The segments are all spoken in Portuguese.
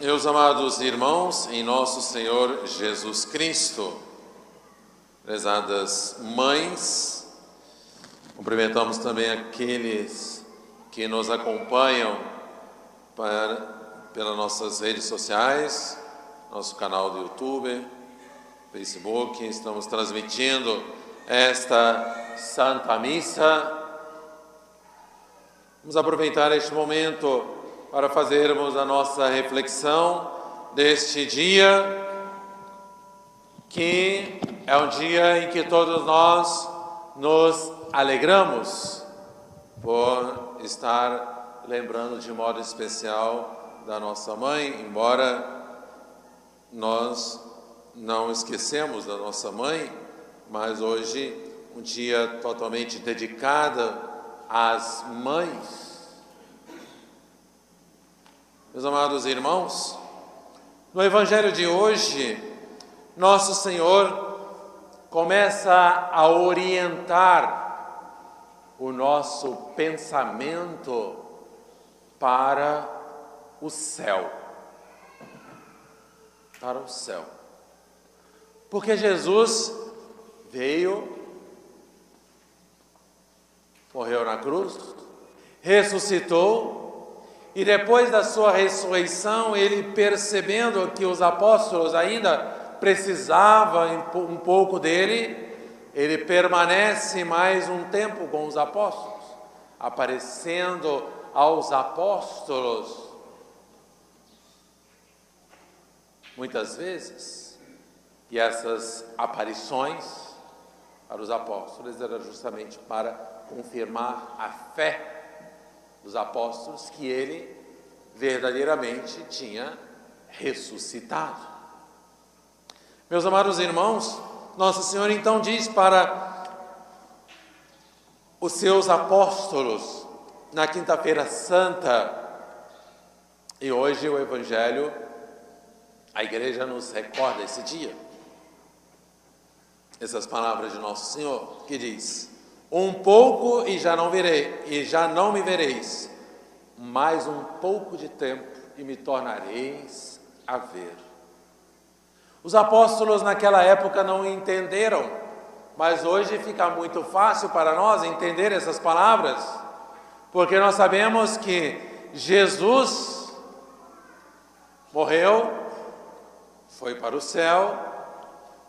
Meus amados irmãos, em nosso Senhor Jesus Cristo, prezadas mães, cumprimentamos também aqueles que nos acompanham para, pelas nossas redes sociais, nosso canal do YouTube, Facebook, estamos transmitindo esta Santa Missa. Vamos aproveitar este momento para fazermos a nossa reflexão deste dia, que é um dia em que todos nós nos alegramos por estar lembrando de modo especial da nossa mãe, embora nós não esquecemos da nossa mãe, mas hoje um dia totalmente dedicado às mães meus amados irmãos, no Evangelho de hoje, Nosso Senhor começa a orientar o nosso pensamento para o céu. Para o céu. Porque Jesus veio, morreu na cruz, ressuscitou, e depois da sua ressurreição, ele percebendo que os apóstolos ainda precisavam um pouco dele, ele permanece mais um tempo com os apóstolos, aparecendo aos apóstolos muitas vezes. E essas aparições para os apóstolos eram justamente para confirmar a fé dos apóstolos que ele verdadeiramente tinha ressuscitado. Meus amados irmãos, Nossa Senhora então diz para os seus apóstolos na Quinta-feira Santa, e hoje o Evangelho, a igreja nos recorda esse dia. Essas palavras de Nosso Senhor, que diz: um pouco e já não verei, e já não me vereis. Mais um pouco de tempo e me tornareis a ver. Os apóstolos naquela época não entenderam, mas hoje fica muito fácil para nós entender essas palavras, porque nós sabemos que Jesus morreu, foi para o céu,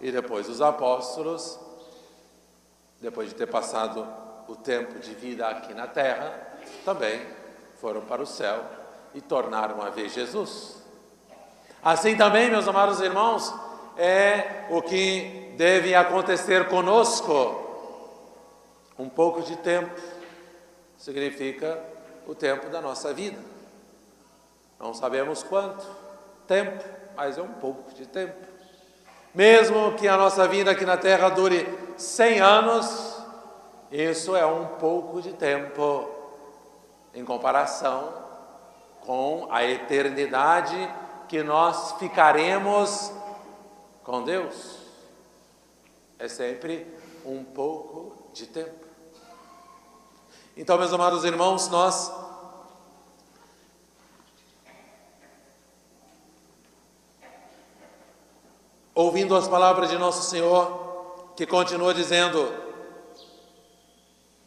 e depois os apóstolos depois de ter passado o tempo de vida aqui na terra, também foram para o céu e tornaram a ver Jesus. Assim também, meus amados irmãos, é o que deve acontecer conosco. Um pouco de tempo significa o tempo da nossa vida. Não sabemos quanto tempo, mas é um pouco de tempo. Mesmo que a nossa vida aqui na terra dure 100 anos, isso é um pouco de tempo em comparação com a eternidade que nós ficaremos com Deus. É sempre um pouco de tempo. Então, meus amados irmãos, nós ouvindo as palavras de nosso Senhor, que continua dizendo: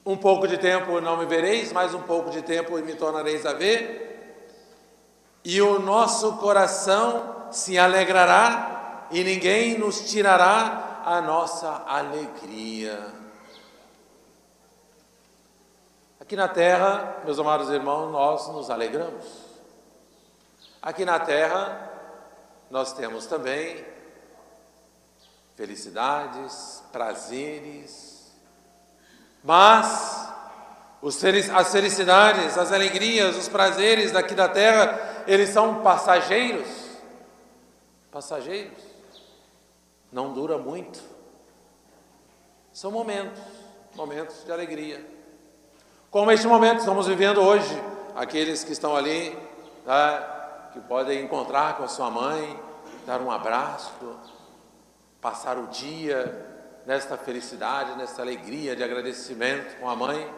Um pouco de tempo não me vereis, mais um pouco de tempo me tornareis a ver, e o nosso coração se alegrará, e ninguém nos tirará a nossa alegria. Aqui na terra, meus amados irmãos, nós nos alegramos. Aqui na terra, nós temos também felicidades, prazeres, mas as felicidades, as alegrias, os prazeres daqui da terra, eles são passageiros. Passageiros. Não dura muito. São momentos, momentos de alegria. Como este momento estamos vivendo hoje, aqueles que estão ali, tá, que podem encontrar com a sua mãe, dar um abraço, passar o dia nesta felicidade, nesta alegria de agradecimento com a mãe.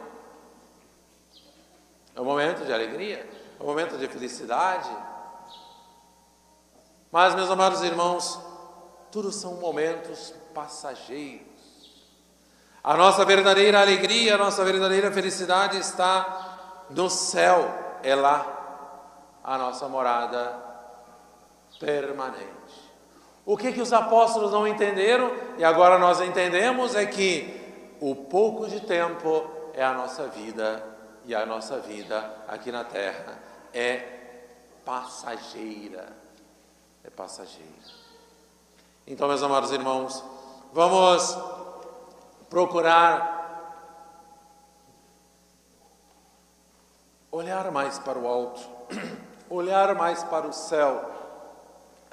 É um momento de alegria, é um momento de felicidade. Mas, meus amados irmãos, tudo são momentos passageiros. A nossa verdadeira alegria, a nossa verdadeira felicidade está no céu, é lá a nossa morada permanente. O que que os apóstolos não entenderam e agora nós entendemos é que o pouco de tempo é a nossa vida e a nossa vida aqui na terra é passageira. É passageira. Então, meus amados irmãos, vamos procurar olhar mais para o alto, olhar mais para o céu.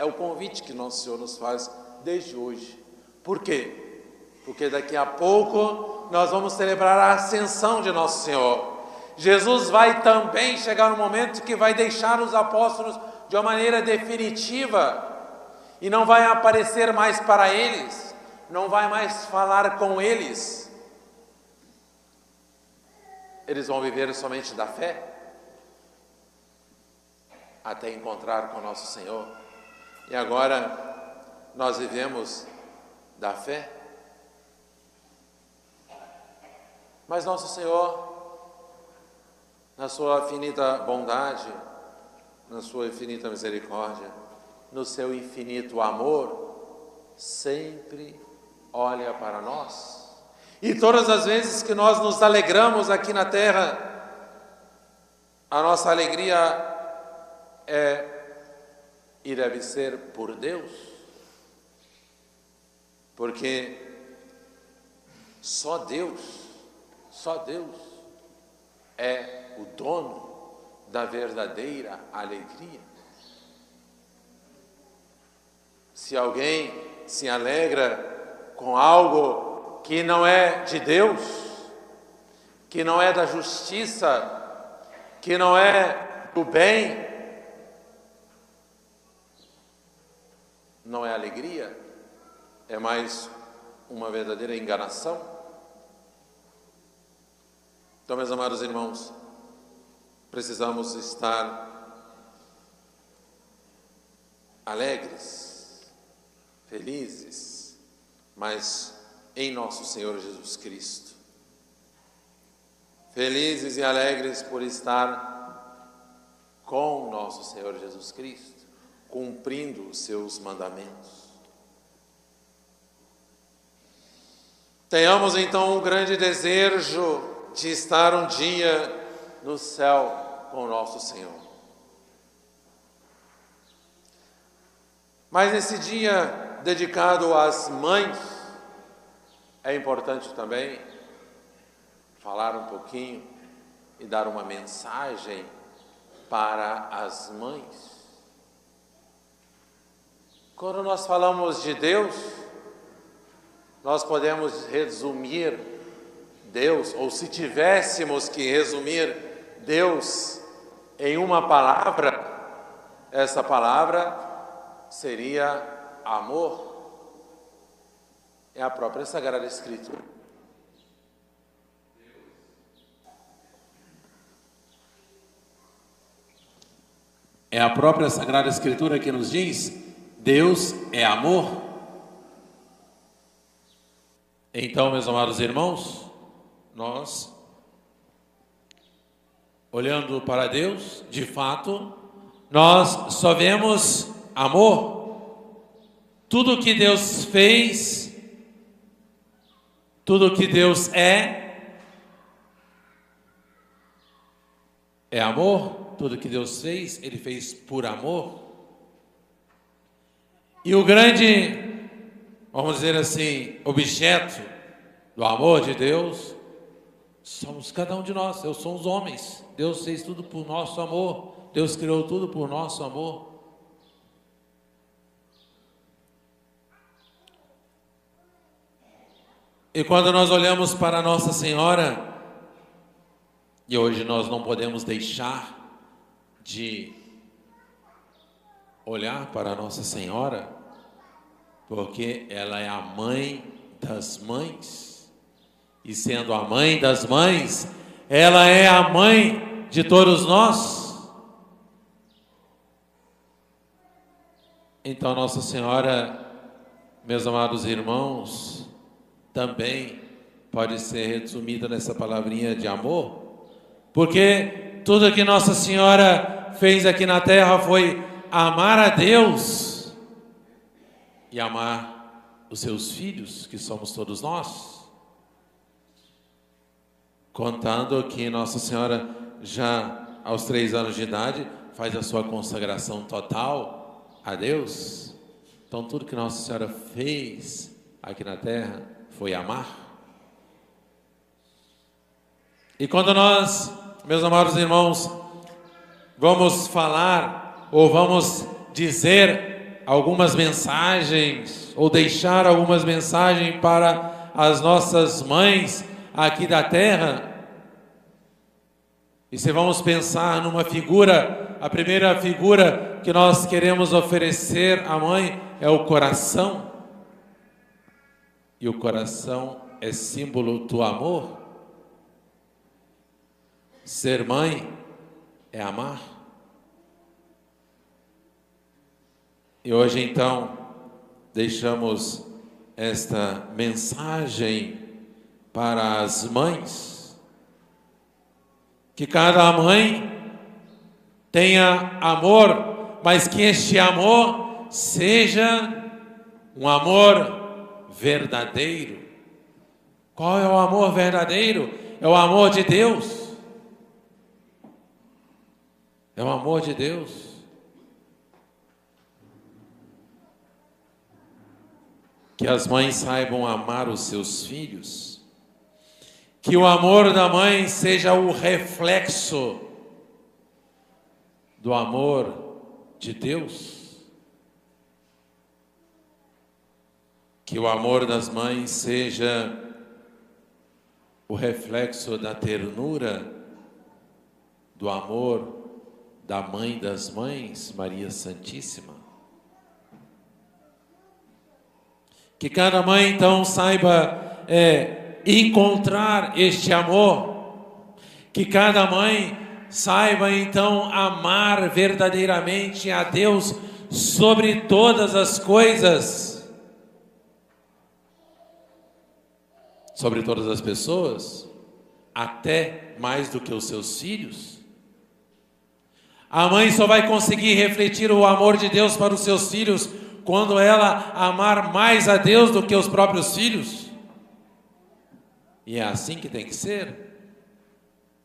É o convite que nosso Senhor nos faz desde hoje. Por quê? Porque daqui a pouco nós vamos celebrar a ascensão de nosso Senhor. Jesus vai também chegar no momento que vai deixar os apóstolos de uma maneira definitiva e não vai aparecer mais para eles, não vai mais falar com eles. Eles vão viver somente da fé até encontrar com nosso Senhor. E agora nós vivemos da fé. Mas nosso Senhor, na sua infinita bondade, na sua infinita misericórdia, no seu infinito amor, sempre olha para nós. E todas as vezes que nós nos alegramos aqui na terra, a nossa alegria é e deve ser por Deus, porque só Deus, só Deus é o dono da verdadeira alegria. Se alguém se alegra com algo que não é de Deus, que não é da justiça, que não é do bem, não é alegria, é mais uma verdadeira enganação. Então, meus amados irmãos, precisamos estar alegres, felizes, mas em nosso Senhor Jesus Cristo. Felizes e alegres por estar com nosso Senhor Jesus Cristo, cumprindo os seus mandamentos. Tenhamos então um grande desejo de estar um dia no céu com o nosso Senhor. Mas nesse dia dedicado às mães, é importante também falar um pouquinho e dar uma mensagem para as mães. Quando nós falamos de Deus, nós podemos resumir Deus, ou se tivéssemos que resumir Deus em uma palavra, essa palavra seria amor. É a própria Sagrada Escritura. É a própria Sagrada Escritura que nos diz: Deus é amor. Então, meus amados irmãos, nós olhando para Deus, de fato, nós só vemos amor. Tudo que Deus fez, tudo que Deus é, é amor. Tudo que Deus fez, Ele fez por amor. E o grande, vamos dizer assim, objeto do amor de Deus somos cada um de nós, eu sou os homens. Deus fez tudo por nosso amor. Deus criou tudo por nosso amor. E quando nós olhamos para Nossa Senhora, e hoje nós não podemos deixar de olhar para Nossa Senhora, porque ela é a mãe das mães. E sendo a mãe das mães, ela é a mãe de todos nós. Então, Nossa Senhora, meus amados irmãos, também pode ser resumida nessa palavrinha de amor, porque tudo que Nossa Senhora fez aqui na terra foi amar a Deus e amar os seus filhos, que somos todos nós. Contando que Nossa Senhora, já aos três anos de idade, faz a sua consagração total a Deus. Então, tudo que Nossa Senhora fez aqui na terra foi amar. E quando nós, meus amados irmãos, vamos falar ou vamos dizer algumas mensagens ou deixar algumas mensagens para as nossas mães aqui da terra, e se vamos pensar numa figura, a primeira figura que nós queremos oferecer à mãe é o coração. E o coração é símbolo do amor. Ser mãe é amar. E hoje então deixamos esta mensagem para as mães que cada mãe tenha amor, mas que este amor seja um amor verdadeiro. Qual é o amor verdadeiro? É o amor de Deus. É o amor de Deus. Que as mães saibam amar os seus filhos que o amor da mãe seja o reflexo do amor de Deus. Que o amor das mães seja o reflexo da ternura, do amor da mãe das mães, Maria Santíssima. Que cada mãe então saiba é, encontrar este amor. Que cada mãe saiba então amar verdadeiramente a Deus sobre todas as coisas, sobre todas as pessoas, até mais do que os seus filhos. A mãe só vai conseguir refletir o amor de Deus para os seus filhos quando ela amar mais a Deus do que os próprios filhos. E é assim que tem que ser.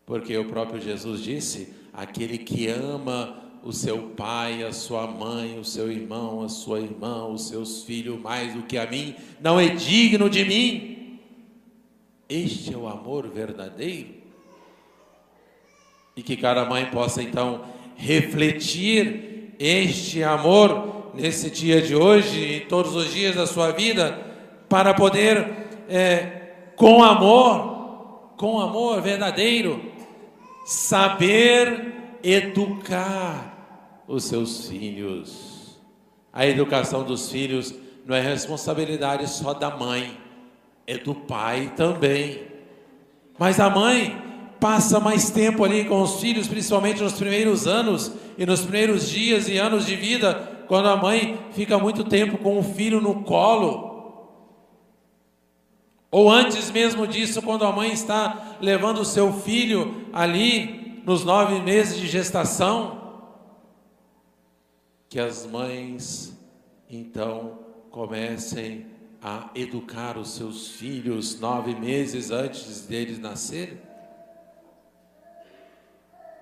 Porque o próprio Jesus disse: aquele que ama o seu pai, a sua mãe, o seu irmão, a sua irmã, os seus filhos mais do que a mim, não é digno de mim. Este é o amor verdadeiro. E que cada mãe possa então refletir este amor nesse dia de hoje e todos os dias da sua vida, para poder é, com amor, com amor verdadeiro, saber educar os seus filhos. A educação dos filhos não é responsabilidade só da mãe, é do pai também. Mas a mãe passa mais tempo ali com os filhos, principalmente nos primeiros anos e nos primeiros dias e anos de vida, quando a mãe fica muito tempo com o filho no colo ou antes mesmo disso, quando a mãe está levando o seu filho ali, nos nove meses de gestação, que as mães então comecem a educar os seus filhos nove meses antes deles nascerem.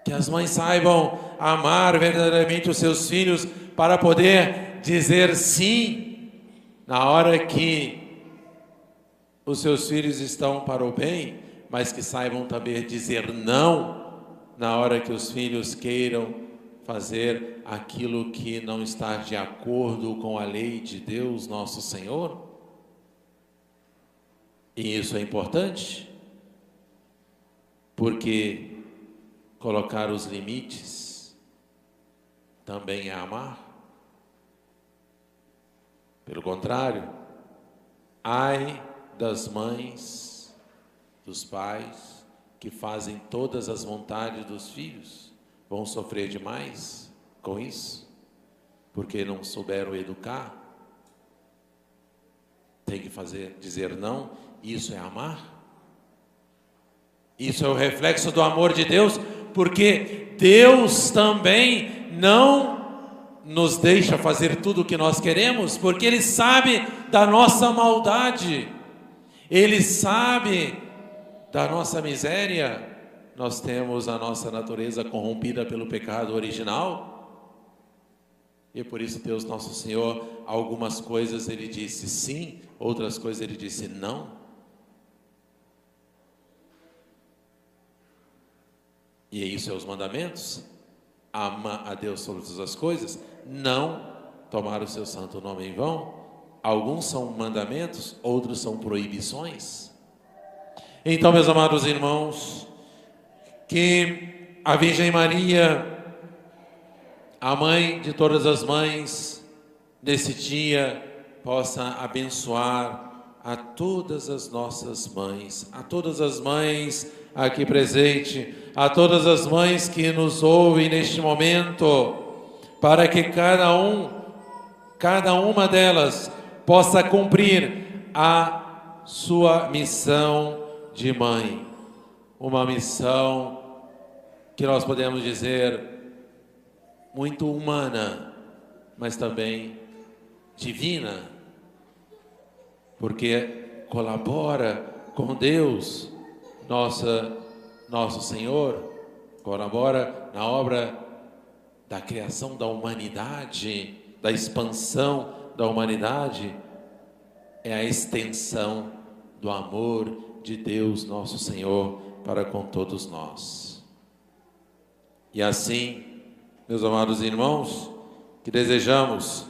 Que as mães saibam amar verdadeiramente os seus filhos para poder dizer sim na hora que os seus filhos estão para o bem, mas que saibam também dizer não na hora que os filhos queiram fazer aquilo que não está de acordo com a lei de Deus, nosso Senhor. E isso é importante, porque colocar os limites também é amar. Pelo contrário, ai das mães, dos pais que fazem todas as vontades dos filhos vão sofrer demais com isso. porque não souberam educar, tem que fazer dizer não, isso é amar? Isso é o reflexo do amor de Deus, porque Deus também não nos deixa fazer tudo o que nós queremos, porque Ele sabe da nossa maldade, Ele sabe da nossa miséria. Nós temos a nossa natureza corrompida pelo pecado original. E por isso Deus nosso Senhor, algumas coisas ele disse sim, outras coisas ele disse não. E é isso é os mandamentos. Ama a Deus sobre todas as coisas, não tomar o seu santo nome em vão. Alguns são mandamentos, outros são proibições. Então, meus amados irmãos, que a Virgem Maria, a mãe de todas as mães, nesse dia possa abençoar a todas as nossas mães, a todas as mães aqui presente, a todas as mães que nos ouvem neste momento, para que cada um, cada uma delas possa cumprir a sua missão de mãe, uma missão que nós podemos dizer muito humana, mas também divina, porque colabora com Deus nossa, nosso Senhor colabora na obra da criação da humanidade, da expansão da humanidade, é a extensão do amor de Deus, nosso Senhor, para com todos nós. E assim, meus amados irmãos, que desejamos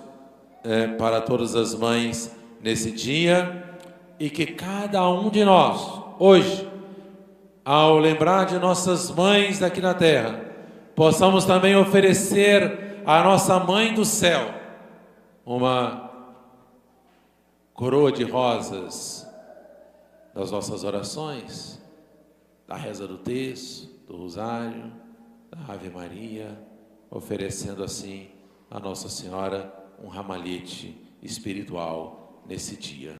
é, para todas as mães nesse dia e que cada um de nós, hoje, ao lembrar de nossas mães aqui na terra, possamos também oferecer à nossa mãe do céu uma coroa de rosas das nossas orações, da reza do texto, do rosário, da Ave Maria, oferecendo assim a Nossa Senhora um ramalhete espiritual nesse dia.